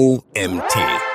OMT.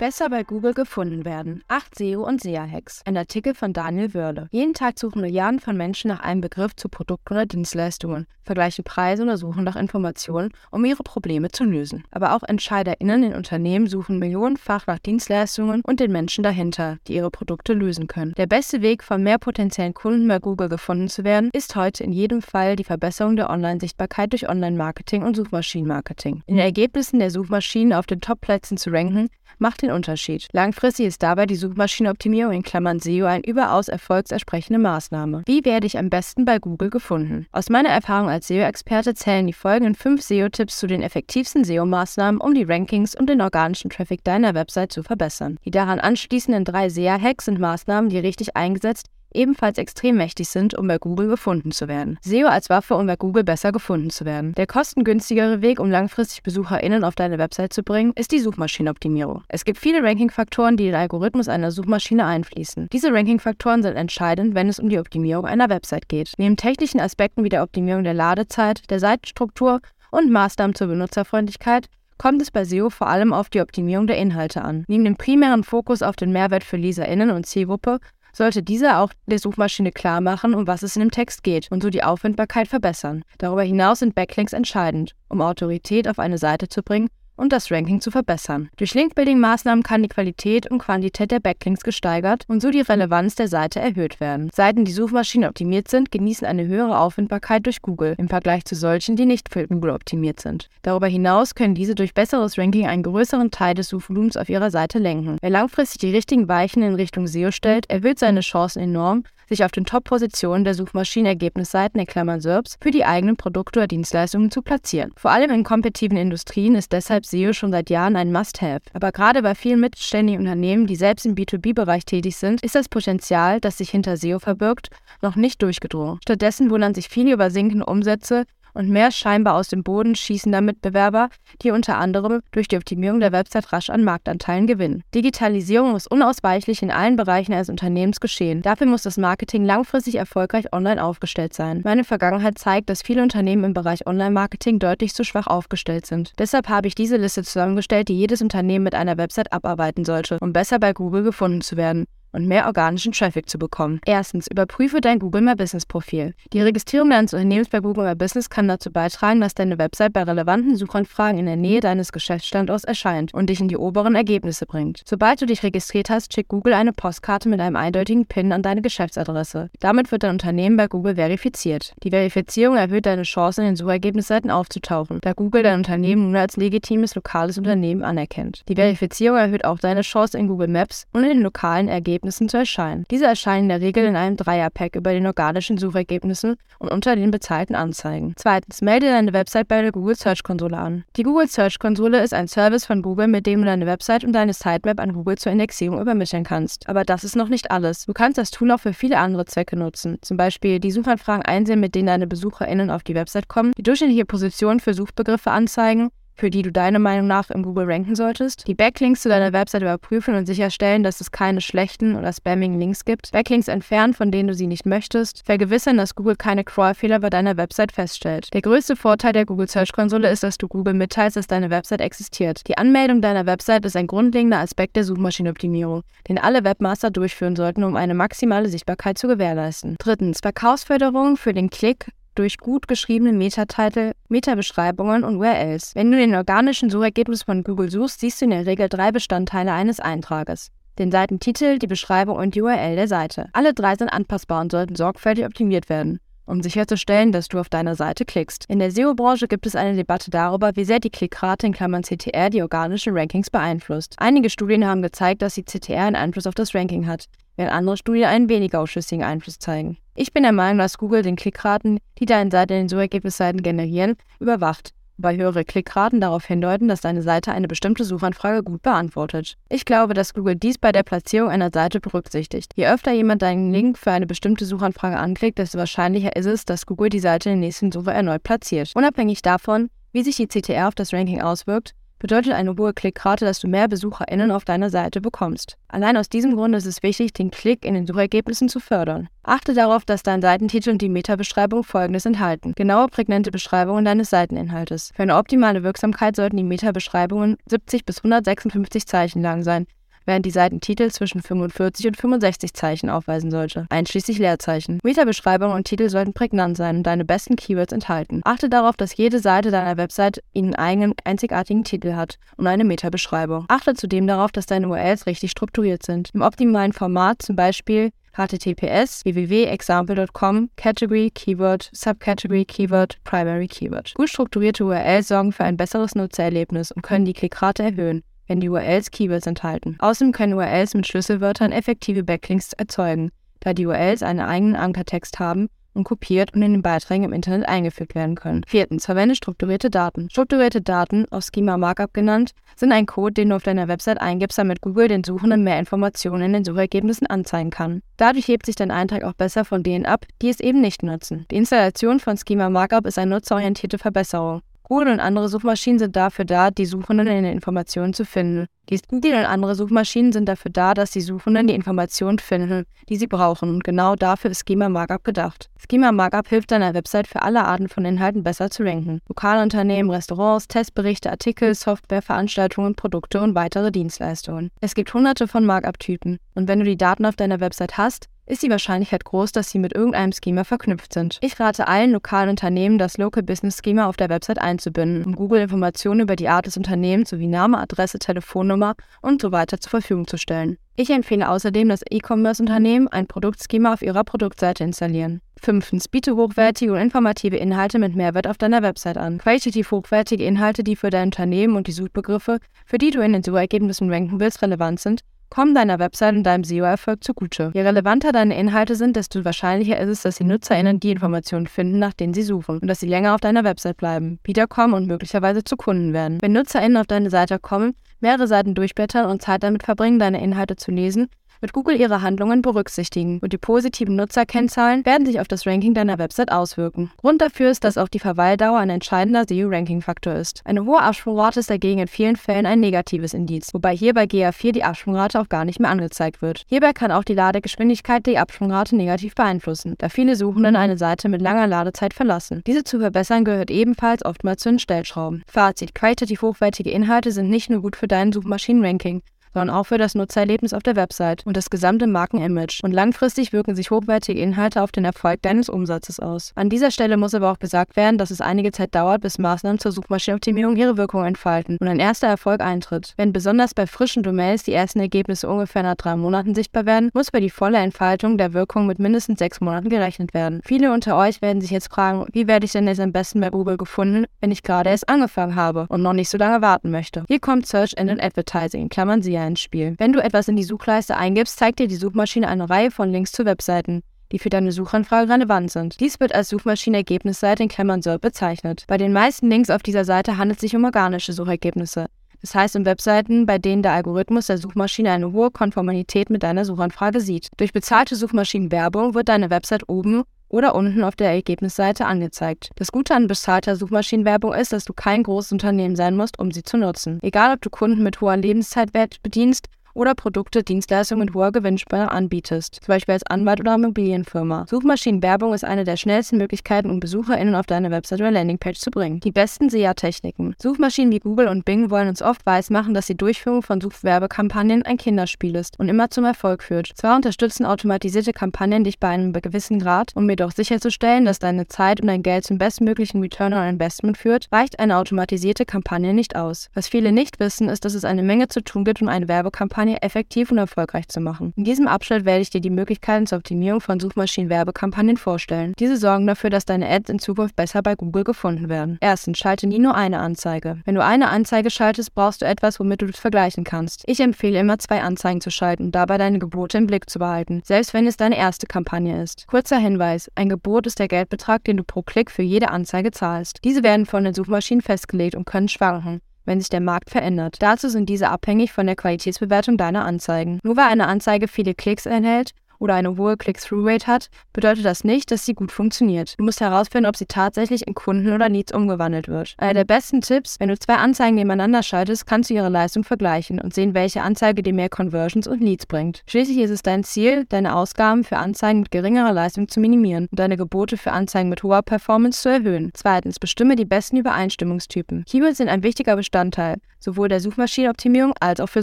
Besser bei Google gefunden werden. Acht SEO- und SEA-Hacks. Ein Artikel von Daniel Wörle. Jeden Tag suchen Milliarden von Menschen nach einem Begriff zu Produkten oder Dienstleistungen, vergleichen Preise oder suchen nach Informationen, um ihre Probleme zu lösen. Aber auch EntscheiderInnen in Unternehmen suchen millionenfach nach Dienstleistungen und den Menschen dahinter, die ihre Produkte lösen können. Der beste Weg, von mehr potenziellen Kunden bei Google gefunden zu werden, ist heute in jedem Fall die Verbesserung der Online-Sichtbarkeit durch Online-Marketing und Suchmaschinenmarketing. In den Ergebnissen der Suchmaschinen auf den Top-Plätzen zu ranken, macht den Unterschied. Langfristig ist dabei die Suchmaschinenoptimierung in Klammern SEO eine überaus erfolgsersprechende Maßnahme. Wie werde ich am besten bei Google gefunden? Aus meiner Erfahrung als SEO-Experte zählen die folgenden fünf SEO-Tipps zu den effektivsten SEO-Maßnahmen, um die Rankings und den organischen Traffic deiner Website zu verbessern. Die daran anschließenden drei SEA-Hacks sind Maßnahmen, die richtig eingesetzt ebenfalls extrem mächtig sind, um bei Google gefunden zu werden. SEO als Waffe, um bei Google besser gefunden zu werden. Der kostengünstigere Weg, um langfristig BesucherInnen auf deine Website zu bringen, ist die Suchmaschinenoptimierung. Es gibt viele Ranking-Faktoren, die in den Algorithmus einer Suchmaschine einfließen. Diese Ranking-Faktoren sind entscheidend, wenn es um die Optimierung einer Website geht. Neben technischen Aspekten wie der Optimierung der Ladezeit, der Seitenstruktur und Maßnahmen zur Benutzerfreundlichkeit kommt es bei SEO vor allem auf die Optimierung der Inhalte an. Neben dem primären Fokus auf den Mehrwert für LeserInnen und Zielgruppe sollte dieser auch der Suchmaschine klar machen, um was es in dem Text geht und so die Auffindbarkeit verbessern. Darüber hinaus sind Backlinks entscheidend, um Autorität auf eine Seite zu bringen und das Ranking zu verbessern. Durch Linkbuilding-Maßnahmen kann die Qualität und Quantität der Backlinks gesteigert und so die Relevanz der Seite erhöht werden. Seiten, die Suchmaschinen optimiert sind, genießen eine höhere Auffindbarkeit durch Google im Vergleich zu solchen, die nicht für Google optimiert sind. Darüber hinaus können diese durch besseres Ranking einen größeren Teil des Suchvolumens auf ihrer Seite lenken. Wer langfristig die richtigen Weichen in Richtung SEO stellt, erhöht seine Chancen enorm, sich auf den Top-Positionen der Suchmaschinenergebnisseiten in Klammern SERPs für die eigenen Produkte oder Dienstleistungen zu platzieren. Vor allem in kompetitiven Industrien ist deshalb SEO schon seit Jahren ein Must-Have. Aber gerade bei vielen mittelständigen Unternehmen, die selbst im B2B-Bereich tätig sind, ist das Potenzial, das sich hinter SEO verbirgt, noch nicht durchgedrungen. Stattdessen wundern sich viele über sinkende Umsätze und mehr scheinbar aus dem Boden schießender Mitbewerber, die unter anderem durch die Optimierung der Website rasch an Marktanteilen gewinnen. Digitalisierung muss unausweichlich in allen Bereichen eines Unternehmens geschehen. Dafür muss das Marketing langfristig erfolgreich online aufgestellt sein. Meine Vergangenheit zeigt, dass viele Unternehmen im Bereich Online-Marketing deutlich zu schwach aufgestellt sind. Deshalb habe ich diese Liste zusammengestellt, die jedes Unternehmen mit einer Website abarbeiten sollte, um besser bei Google gefunden zu werden und mehr organischen Traffic zu bekommen. Erstens, überprüfe dein Google My Business Profil. Die Registrierung deines Unternehmens bei Google My Business kann dazu beitragen, dass deine Website bei relevanten Suchanfragen in der Nähe deines Geschäftsstandorts erscheint und dich in die oberen Ergebnisse bringt. Sobald du dich registriert hast, schickt Google eine Postkarte mit einem eindeutigen PIN an deine Geschäftsadresse. Damit wird dein Unternehmen bei Google verifiziert. Die Verifizierung erhöht deine Chance, in den Suchergebnisseiten aufzutauchen, da Google dein Unternehmen nun als legitimes lokales Unternehmen anerkennt. Die Verifizierung erhöht auch deine Chance in Google Maps und in den lokalen Ergebnissen Ergebnissen zu erscheinen. Diese erscheinen in der Regel in einem Dreierpack über den organischen Suchergebnissen und unter den bezahlten Anzeigen. Zweitens, melde deine Website bei der Google Search Konsole an. Die Google Search Konsole ist ein Service von Google, mit dem du deine Website und deine Sitemap an Google zur Indexierung übermitteln kannst. Aber das ist noch nicht alles. Du kannst das Tool auch für viele andere Zwecke nutzen. Zum Beispiel die Suchanfragen einsehen, mit denen deine BesucherInnen auf die Website kommen, die durchschnittliche Position für Suchbegriffe anzeigen für die du deiner Meinung nach im Google ranken solltest, die Backlinks zu deiner Website überprüfen und sicherstellen, dass es keine schlechten oder spamming Links gibt, Backlinks entfernen, von denen du sie nicht möchtest, vergewissern, dass Google keine Crawlfehler bei deiner Website feststellt. Der größte Vorteil der Google Search Konsole ist, dass du Google mitteilst, dass deine Website existiert. Die Anmeldung deiner Website ist ein grundlegender Aspekt der Suchmaschinenoptimierung, den alle Webmaster durchführen sollten, um eine maximale Sichtbarkeit zu gewährleisten. Drittens, Verkaufsförderung für den Klick durch gut geschriebene Metatitel, Metabeschreibungen und URLs. Wenn du den organischen Suchergebnis von Google suchst, siehst du in der Regel drei Bestandteile eines Eintrages. Den Seitentitel, die Beschreibung und die URL der Seite. Alle drei sind anpassbar und sollten sorgfältig optimiert werden um sicherzustellen, dass du auf deiner Seite klickst. In der SEO-Branche gibt es eine Debatte darüber, wie sehr die Klickrate in Klammern CTR die organischen Rankings beeinflusst. Einige Studien haben gezeigt, dass die CTR einen Einfluss auf das Ranking hat, während andere Studien einen weniger ausschüssigen Einfluss zeigen. Ich bin der Meinung, dass Google den Klickraten, die deine Seite in den Suchergebnisseiten generieren, überwacht, wobei höhere Klickraten darauf hindeuten, dass deine Seite eine bestimmte Suchanfrage gut beantwortet. Ich glaube, dass Google dies bei der Platzierung einer Seite berücksichtigt. Je öfter jemand deinen Link für eine bestimmte Suchanfrage anklickt, desto wahrscheinlicher ist es, dass Google die Seite in der nächsten Suche erneut platziert. Unabhängig davon, wie sich die CTR auf das Ranking auswirkt, bedeutet eine hohe Klickrate, dass du mehr BesucherInnen auf deiner Seite bekommst. Allein aus diesem Grund ist es wichtig, den Klick in den Suchergebnissen zu fördern. Achte darauf, dass dein Seitentitel und die Metabeschreibung folgendes enthalten. Genaue, prägnante Beschreibungen deines Seiteninhaltes. Für eine optimale Wirksamkeit sollten die Metabeschreibungen 70 bis 156 Zeichen lang sein, während die Seitentitel zwischen 45 und 65 Zeichen aufweisen sollte, einschließlich Leerzeichen. Meta-Beschreibung und Titel sollten prägnant sein und deine besten Keywords enthalten. Achte darauf, dass jede Seite deiner Website einen eigenen einzigartigen Titel hat und eine Meta-Beschreibung. Achte zudem darauf, dass deine URLs richtig strukturiert sind. Im optimalen Format, zum Beispiel https www.example.com Category Keyword Subcategory Keyword Primary Keyword. Gut strukturierte URLs sorgen für ein besseres Nutzererlebnis und können die Klickrate erhöhen wenn die URLs Keywords enthalten. Außerdem können URLs mit Schlüsselwörtern effektive Backlinks erzeugen, da die URLs einen eigenen Ankertext haben und kopiert und in den Beiträgen im Internet eingefügt werden können. Viertens, verwende strukturierte Daten. Strukturierte Daten, auch Schema Markup genannt, sind ein Code, den du auf deiner Website eingibst, damit Google den Suchenden mehr Informationen in den Suchergebnissen anzeigen kann. Dadurch hebt sich dein Eintrag auch besser von denen ab, die es eben nicht nutzen. Die Installation von Schema Markup ist eine nutzerorientierte Verbesserung. Google und andere Suchmaschinen sind dafür da, die Suchenden in den Informationen zu finden. Google und andere Suchmaschinen sind dafür da, dass die Suchenden die Informationen finden, die sie brauchen. Und genau dafür ist Schema Markup gedacht. Schema Markup hilft deiner Website für alle Arten von Inhalten besser zu ranken. Lokalunternehmen, Restaurants, Testberichte, Artikel, Software, Veranstaltungen, Produkte und weitere Dienstleistungen. Es gibt hunderte von Markup-Typen. Und wenn du die Daten auf deiner Website hast, ist die Wahrscheinlichkeit groß, dass sie mit irgendeinem Schema verknüpft sind. Ich rate allen lokalen Unternehmen, das Local Business Schema auf der Website einzubinden, um Google Informationen über die Art des Unternehmens sowie Name, Adresse, Telefonnummer und so weiter zur Verfügung zu stellen. Ich empfehle außerdem, dass E-Commerce-Unternehmen ein Produktschema auf ihrer Produktseite installieren. Fünftens, biete hochwertige und informative Inhalte mit Mehrwert auf deiner Website an. Qualitativ hochwertige Inhalte, die für dein Unternehmen und die Suchbegriffe, für die du in den Suchergebnissen ranken willst, relevant sind, kommen deiner Website und deinem SEO-Erfolg zugute. Je relevanter deine Inhalte sind, desto wahrscheinlicher ist es, dass die NutzerInnen die Informationen finden, nach denen sie suchen und dass sie länger auf deiner Website bleiben, wiederkommen und möglicherweise zu Kunden werden. Wenn NutzerInnen auf deine Seite kommen, mehrere Seiten durchblättern und Zeit damit verbringen, deine Inhalte zu lesen, wird Google ihre Handlungen berücksichtigen und die positiven Nutzerkennzahlen werden sich auf das Ranking deiner Website auswirken. Grund dafür ist, dass auch die Verweildauer ein entscheidender SEO-Ranking-Faktor ist. Eine hohe Absprungrate ist dagegen in vielen Fällen ein negatives Indiz, wobei hier bei GA4 die Absprungrate auch gar nicht mehr angezeigt wird. Hierbei kann auch die Ladegeschwindigkeit die Absprungrate negativ beeinflussen, da viele Suchenden eine Seite mit langer Ladezeit verlassen. Diese zu verbessern gehört ebenfalls oftmals zu den Stellschrauben. Fazit: Qualitativ hochwertige Inhalte sind nicht nur gut für dein Suchmaschinen-Ranking, sondern auch für das Nutzererlebnis auf der Website und das gesamte Markenimage. Und langfristig wirken sich hochwertige Inhalte auf den Erfolg deines Umsatzes aus. An dieser Stelle muss aber auch gesagt werden, dass es einige Zeit dauert, bis Maßnahmen zur Suchmaschinenoptimierung ihre Wirkung entfalten und ein erster Erfolg eintritt. Wenn besonders bei frischen Domains die ersten Ergebnisse ungefähr nach drei Monaten sichtbar werden, muss bei die volle Entfaltung der Wirkung mit mindestens sechs Monaten gerechnet werden. Viele unter euch werden sich jetzt fragen, wie werde ich denn jetzt am besten bei Google gefunden, wenn ich gerade erst angefangen habe und noch nicht so lange warten möchte. Hier kommt Search Engine Advertising, Klammern Sie ins Spiel. Wenn du etwas in die Suchleiste eingibst, zeigt dir die Suchmaschine eine Reihe von Links zu Webseiten die für deine Suchanfrage relevant sind. Dies wird als Suchmaschinenergebnisseite in Klammern SERP bezeichnet. Bei den meisten Links auf dieser Seite handelt es sich um organische Suchergebnisse. Das heißt um Webseiten, bei denen der Algorithmus der Suchmaschine eine hohe Konformität mit deiner Suchanfrage sieht. Durch bezahlte Suchmaschinenwerbung wird deine Website oben oder unten auf der Ergebnisseite angezeigt. Das Gute an bezahlter Suchmaschinenwerbung ist, dass du kein großes Unternehmen sein musst, um sie zu nutzen. Egal, ob du Kunden mit hoher Lebenszeitwert bedienst oder Produkte, Dienstleistungen mit hoher Gewinnspanne anbietest, zum Beispiel als Anwalt oder Immobilienfirma. Suchmaschinenwerbung ist eine der schnellsten Möglichkeiten, um BesucherInnen auf deine Website oder Landingpage zu bringen. Die besten SEA-Techniken. Suchmaschinen wie Google und Bing wollen uns oft weismachen, dass die Durchführung von Suchwerbekampagnen ein Kinderspiel ist und immer zum Erfolg führt. Zwar unterstützen automatisierte Kampagnen dich bei einem gewissen Grad, um jedoch sicherzustellen, dass deine Zeit und dein Geld zum bestmöglichen Return on Investment führt, reicht eine automatisierte Kampagne nicht aus. Was viele nicht wissen, ist, dass es eine Menge zu tun gibt, um eine Werbekampagne Kampagne effektiv und erfolgreich zu machen. In diesem Abschnitt werde ich dir die Möglichkeiten zur Optimierung von Suchmaschinenwerbekampagnen vorstellen. Diese sorgen dafür, dass deine Ads in Zukunft besser bei Google gefunden werden. Erstens, schalte nie nur eine Anzeige. Wenn du eine Anzeige schaltest, brauchst du etwas, womit du das vergleichen kannst. Ich empfehle immer zwei Anzeigen zu schalten und dabei deine Gebote im Blick zu behalten, selbst wenn es deine erste Kampagne ist. Kurzer Hinweis, ein Gebot ist der Geldbetrag, den du pro Klick für jede Anzeige zahlst. Diese werden von den Suchmaschinen festgelegt und können schwanken wenn sich der Markt verändert. Dazu sind diese abhängig von der Qualitätsbewertung deiner Anzeigen. Nur weil eine Anzeige viele Klicks enthält oder eine hohe Click-Through-Rate hat, bedeutet das nicht, dass sie gut funktioniert. Du musst herausfinden, ob sie tatsächlich in Kunden oder Leads umgewandelt wird. Einer der besten Tipps, wenn du zwei Anzeigen nebeneinander schaltest, kannst du ihre Leistung vergleichen und sehen, welche Anzeige dir mehr Conversions und Leads bringt. Schließlich ist es dein Ziel, deine Ausgaben für Anzeigen mit geringerer Leistung zu minimieren und deine Gebote für Anzeigen mit hoher Performance zu erhöhen. Zweitens, bestimme die besten Übereinstimmungstypen. Keywords sind ein wichtiger Bestandteil sowohl der Suchmaschinenoptimierung als auch für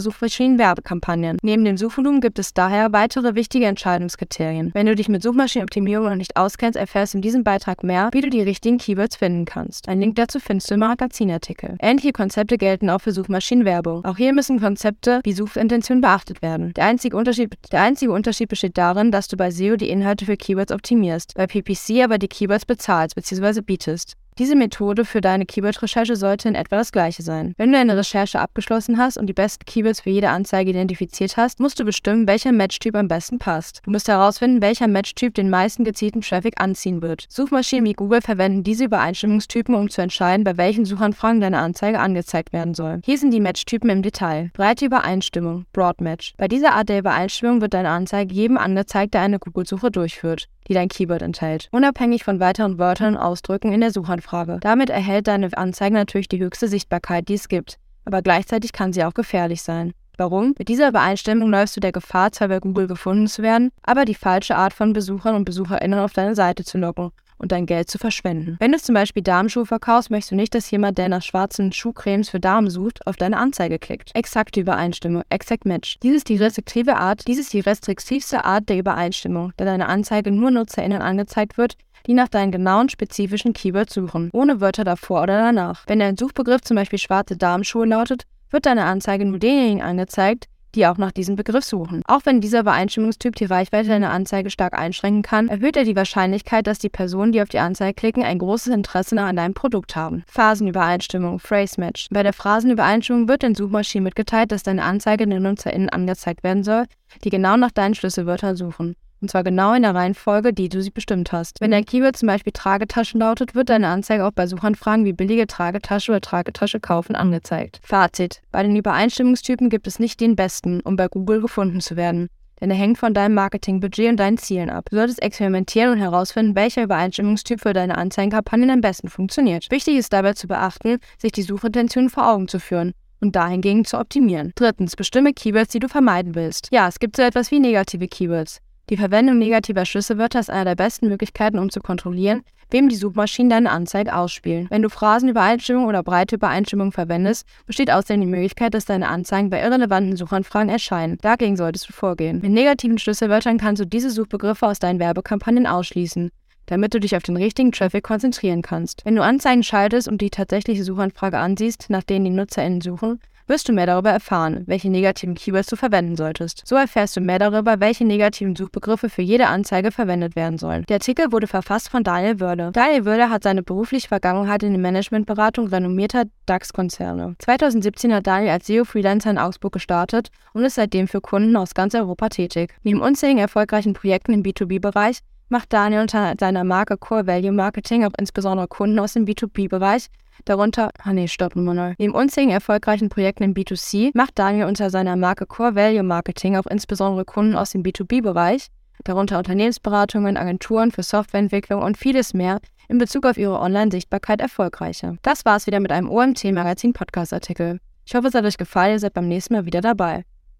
Suchmaschinenwerbekampagnen. Neben dem Suchvolumen gibt es daher weitere wichtige Entscheidungskriterien. Wenn du dich mit Suchmaschinenoptimierung noch nicht auskennst, erfährst du in diesem Beitrag mehr, wie du die richtigen Keywords finden kannst. Ein Link dazu findest du im Magazinartikel. Ähnliche Konzepte gelten auch für Suchmaschinenwerbung. Auch hier müssen Konzepte wie Suchintention beachtet werden. Der einzige, Unterschied, der einzige Unterschied besteht darin, dass du bei SEO die Inhalte für Keywords optimierst, bei PPC aber die Keywords bezahlst bzw. bietest. Diese Methode für deine Keyword-Recherche sollte in etwa das gleiche sein. Wenn du eine Recherche abgeschlossen hast und die besten Keywords für jede Anzeige identifiziert hast, musst du bestimmen, welcher Matchtyp am besten passt. Du musst herausfinden, welcher Matchtyp den meisten gezielten Traffic anziehen wird. Suchmaschinen wie Google verwenden diese Übereinstimmungstypen, um zu entscheiden, bei welchen Suchanfragen deine Anzeige angezeigt werden soll. Hier sind die Matchtypen im Detail. Breite Übereinstimmung, Broad Match. Bei dieser Art der Übereinstimmung wird deine Anzeige jedem angezeigt, der eine Google-Suche durchführt die dein Keyword enthält, unabhängig von weiteren Wörtern und Ausdrücken in der Suchanfrage. Damit erhält deine Anzeige natürlich die höchste Sichtbarkeit, die es gibt, aber gleichzeitig kann sie auch gefährlich sein. Warum? Mit dieser Übereinstimmung läufst du der Gefahr, zwar bei Google gefunden zu werden, aber die falsche Art von Besuchern und BesucherInnen auf deine Seite zu locken und dein Geld zu verschwenden. Wenn du zum Beispiel Damenschuhe verkaufst, möchtest du nicht, dass jemand, der nach schwarzen Schuhcremes für Damen sucht, auf deine Anzeige klickt. Exakte Übereinstimmung, Exact Match. Dies ist die restriktive Art, dies ist die restriktivste Art der Übereinstimmung, da deine Anzeige nur NutzerInnen angezeigt wird, die nach deinen genauen spezifischen Keywords suchen, ohne Wörter davor oder danach. Wenn dein Suchbegriff zum Beispiel schwarze Damenschuhe lautet, wird deine Anzeige nur denjenigen angezeigt, die auch nach diesem Begriff suchen. Auch wenn dieser Übereinstimmungstyp die Reichweite deiner Anzeige stark einschränken kann, erhöht er die Wahrscheinlichkeit, dass die Personen, die auf die Anzeige klicken, ein großes Interesse an deinem Produkt haben. Phasenübereinstimmung, Phrase Match. Bei der Phrasenübereinstimmung wird den Suchmaschinen mitgeteilt, dass deine Anzeige den NutzerInnen angezeigt werden soll, die genau nach deinen Schlüsselwörtern suchen. Und zwar genau in der Reihenfolge, die du sie bestimmt hast. Wenn dein Keyword zum Beispiel Tragetaschen lautet, wird deine Anzeige auch bei Suchanfragen wie billige Tragetasche oder Tragetasche kaufen angezeigt. Fazit. Bei den Übereinstimmungstypen gibt es nicht den besten, um bei Google gefunden zu werden denn er hängt von deinem Marketingbudget und deinen Zielen ab. Du solltest experimentieren und herausfinden, welcher Übereinstimmungstyp für deine Anzeigenkampagnen am besten funktioniert. Wichtig ist dabei zu beachten, sich die Suchintention vor Augen zu führen und dahingegen zu optimieren. Drittens, bestimme Keywords, die du vermeiden willst. Ja, es gibt so etwas wie negative Keywords. Die Verwendung negativer Schlüsselwörter ist eine der besten Möglichkeiten, um zu kontrollieren, wem die Suchmaschinen deine Anzeige ausspielen. Wenn du Phrasenübereinstimmung oder breite Übereinstimmung verwendest, besteht außerdem die Möglichkeit, dass deine Anzeigen bei irrelevanten Suchanfragen erscheinen. Dagegen solltest du vorgehen. Mit negativen Schlüsselwörtern kannst du diese Suchbegriffe aus deinen Werbekampagnen ausschließen damit du dich auf den richtigen Traffic konzentrieren kannst. Wenn du Anzeigen schaltest und die tatsächliche Suchanfrage ansiehst, nach denen die NutzerInnen suchen, wirst du mehr darüber erfahren, welche negativen Keywords du verwenden solltest. So erfährst du mehr darüber, welche negativen Suchbegriffe für jede Anzeige verwendet werden sollen. Der Artikel wurde verfasst von Daniel Wörle. Daniel Wörle hat seine berufliche Vergangenheit in der Managementberatung renommierter DAX-Konzerne. 2017 hat Daniel als SEO-Freelancer in Augsburg gestartet und ist seitdem für Kunden aus ganz Europa tätig. Neben unzähligen erfolgreichen Projekten im B2B-Bereich macht Daniel unter seiner Marke Core Value Marketing auch insbesondere Kunden aus dem B2B-Bereich Darunter, ah nee, stopp, Nummer neu. Neben unzähligen erfolgreichen Projekten im B2C macht Daniel unter seiner Marke Core Value Marketing auch insbesondere Kunden aus dem B2B-Bereich, darunter Unternehmensberatungen, Agenturen für Softwareentwicklung und vieles mehr in Bezug auf ihre Online-Sichtbarkeit erfolgreicher. Das war's wieder mit einem OMT-Magazin-Podcast-Artikel. Ich hoffe, es hat euch gefallen, ihr seid beim nächsten Mal wieder dabei.